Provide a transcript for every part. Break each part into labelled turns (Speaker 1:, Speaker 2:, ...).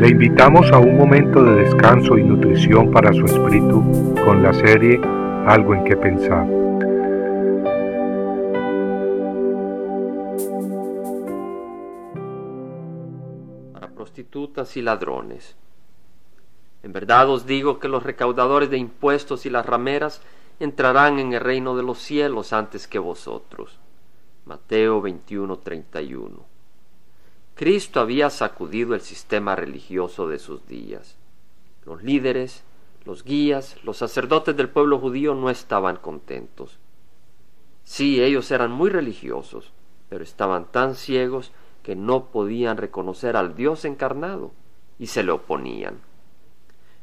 Speaker 1: Le invitamos a un momento de descanso y nutrición para su espíritu con la serie Algo en que pensar.
Speaker 2: Para prostitutas y ladrones. En verdad os digo que los recaudadores de impuestos y las rameras entrarán en el reino de los cielos antes que vosotros. Mateo 21:31. Cristo había sacudido el sistema religioso de sus días. Los líderes, los guías, los sacerdotes del pueblo judío no estaban contentos. Sí, ellos eran muy religiosos, pero estaban tan ciegos que no podían reconocer al Dios encarnado y se le oponían.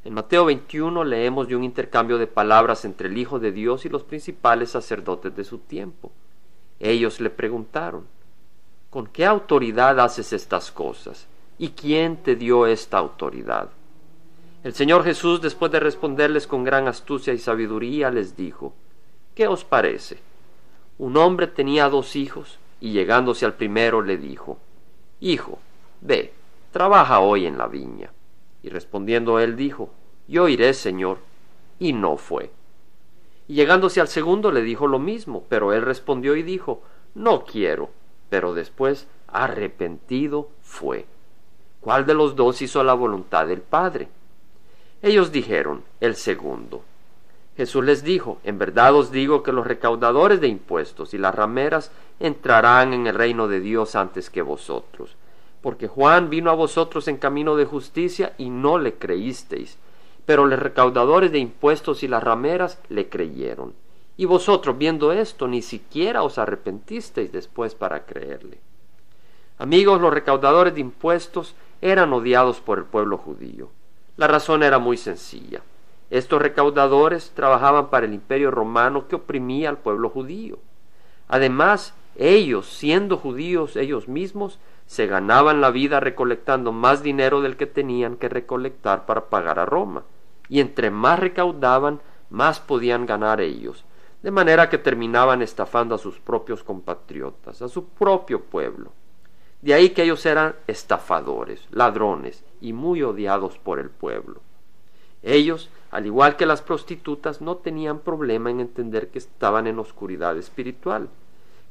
Speaker 2: En Mateo 21 leemos de un intercambio de palabras entre el Hijo de Dios y los principales sacerdotes de su tiempo. Ellos le preguntaron, ¿con qué autoridad haces estas cosas? ¿Y quién te dio esta autoridad? El Señor Jesús, después de responderles con gran astucia y sabiduría, les dijo, ¿qué os parece? Un hombre tenía dos hijos, y llegándose al primero le dijo, Hijo, ve, trabaja hoy en la viña. Y respondiendo él dijo, Yo iré, Señor. Y no fue. Y llegándose al segundo le dijo lo mismo, pero él respondió y dijo, No quiero. Pero después, arrepentido, fue. ¿Cuál de los dos hizo la voluntad del Padre? Ellos dijeron, el segundo. Jesús les dijo, en verdad os digo que los recaudadores de impuestos y las rameras entrarán en el reino de Dios antes que vosotros. Porque Juan vino a vosotros en camino de justicia y no le creísteis, pero los recaudadores de impuestos y las rameras le creyeron. Y vosotros, viendo esto, ni siquiera os arrepentisteis después para creerle. Amigos, los recaudadores de impuestos eran odiados por el pueblo judío. La razón era muy sencilla. Estos recaudadores trabajaban para el imperio romano que oprimía al pueblo judío. Además, ellos, siendo judíos ellos mismos, se ganaban la vida recolectando más dinero del que tenían que recolectar para pagar a Roma y entre más recaudaban, más podían ganar ellos, de manera que terminaban estafando a sus propios compatriotas, a su propio pueblo. De ahí que ellos eran estafadores, ladrones y muy odiados por el pueblo. Ellos, al igual que las prostitutas, no tenían problema en entender que estaban en oscuridad espiritual,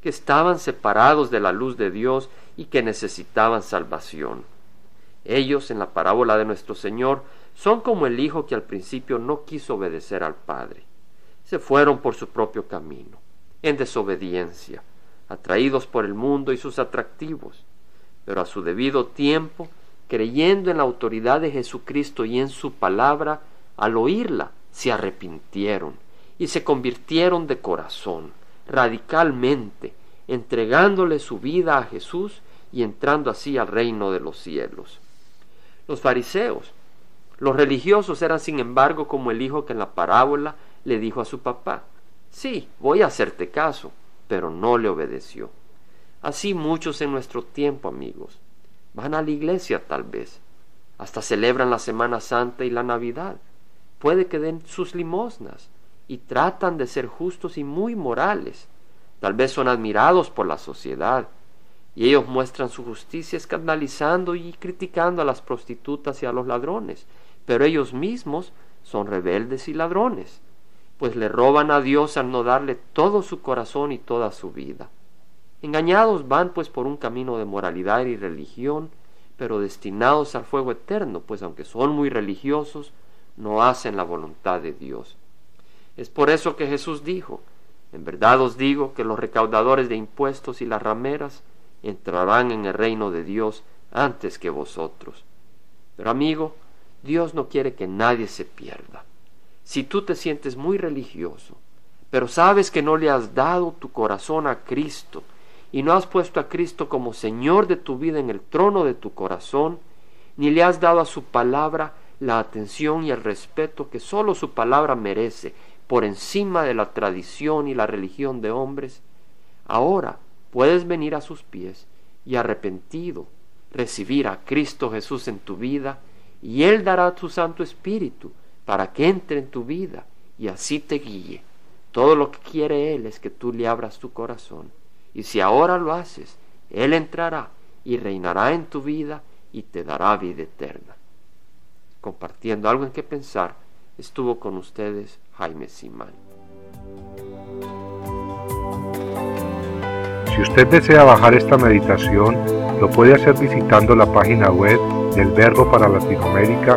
Speaker 2: que estaban separados de la luz de Dios y que necesitaban salvación. Ellos, en la parábola de nuestro Señor, son como el hijo que al principio no quiso obedecer al padre. Se fueron por su propio camino, en desobediencia, atraídos por el mundo y sus atractivos, pero a su debido tiempo, creyendo en la autoridad de Jesucristo y en su palabra, al oírla, se arrepintieron y se convirtieron de corazón, radicalmente, entregándole su vida a Jesús y entrando así al reino de los cielos. Los fariseos los religiosos eran sin embargo como el hijo que en la parábola le dijo a su papá, sí, voy a hacerte caso, pero no le obedeció. Así muchos en nuestro tiempo, amigos, van a la iglesia tal vez, hasta celebran la Semana Santa y la Navidad, puede que den sus limosnas y tratan de ser justos y muy morales, tal vez son admirados por la sociedad, y ellos muestran su justicia escandalizando y criticando a las prostitutas y a los ladrones, pero ellos mismos son rebeldes y ladrones, pues le roban a Dios al no darle todo su corazón y toda su vida. Engañados van pues por un camino de moralidad y religión, pero destinados al fuego eterno, pues aunque son muy religiosos, no hacen la voluntad de Dios. Es por eso que Jesús dijo, en verdad os digo que los recaudadores de impuestos y las rameras entrarán en el reino de Dios antes que vosotros. Pero amigo, Dios no quiere que nadie se pierda. Si tú te sientes muy religioso, pero sabes que no le has dado tu corazón a Cristo y no has puesto a Cristo como Señor de tu vida en el trono de tu corazón, ni le has dado a su palabra la atención y el respeto que sólo su palabra merece por encima de la tradición y la religión de hombres, ahora puedes venir a sus pies y arrepentido recibir a Cristo Jesús en tu vida y Él dará tu Santo Espíritu para que entre en tu vida y así te guíe. Todo lo que quiere Él es que tú le abras tu corazón. Y si ahora lo haces, Él entrará y reinará en tu vida y te dará vida eterna. Compartiendo algo en que pensar, estuvo con ustedes Jaime Simán.
Speaker 1: Si usted desea bajar esta meditación, lo puede hacer visitando la página web del Verbo para Latinoamérica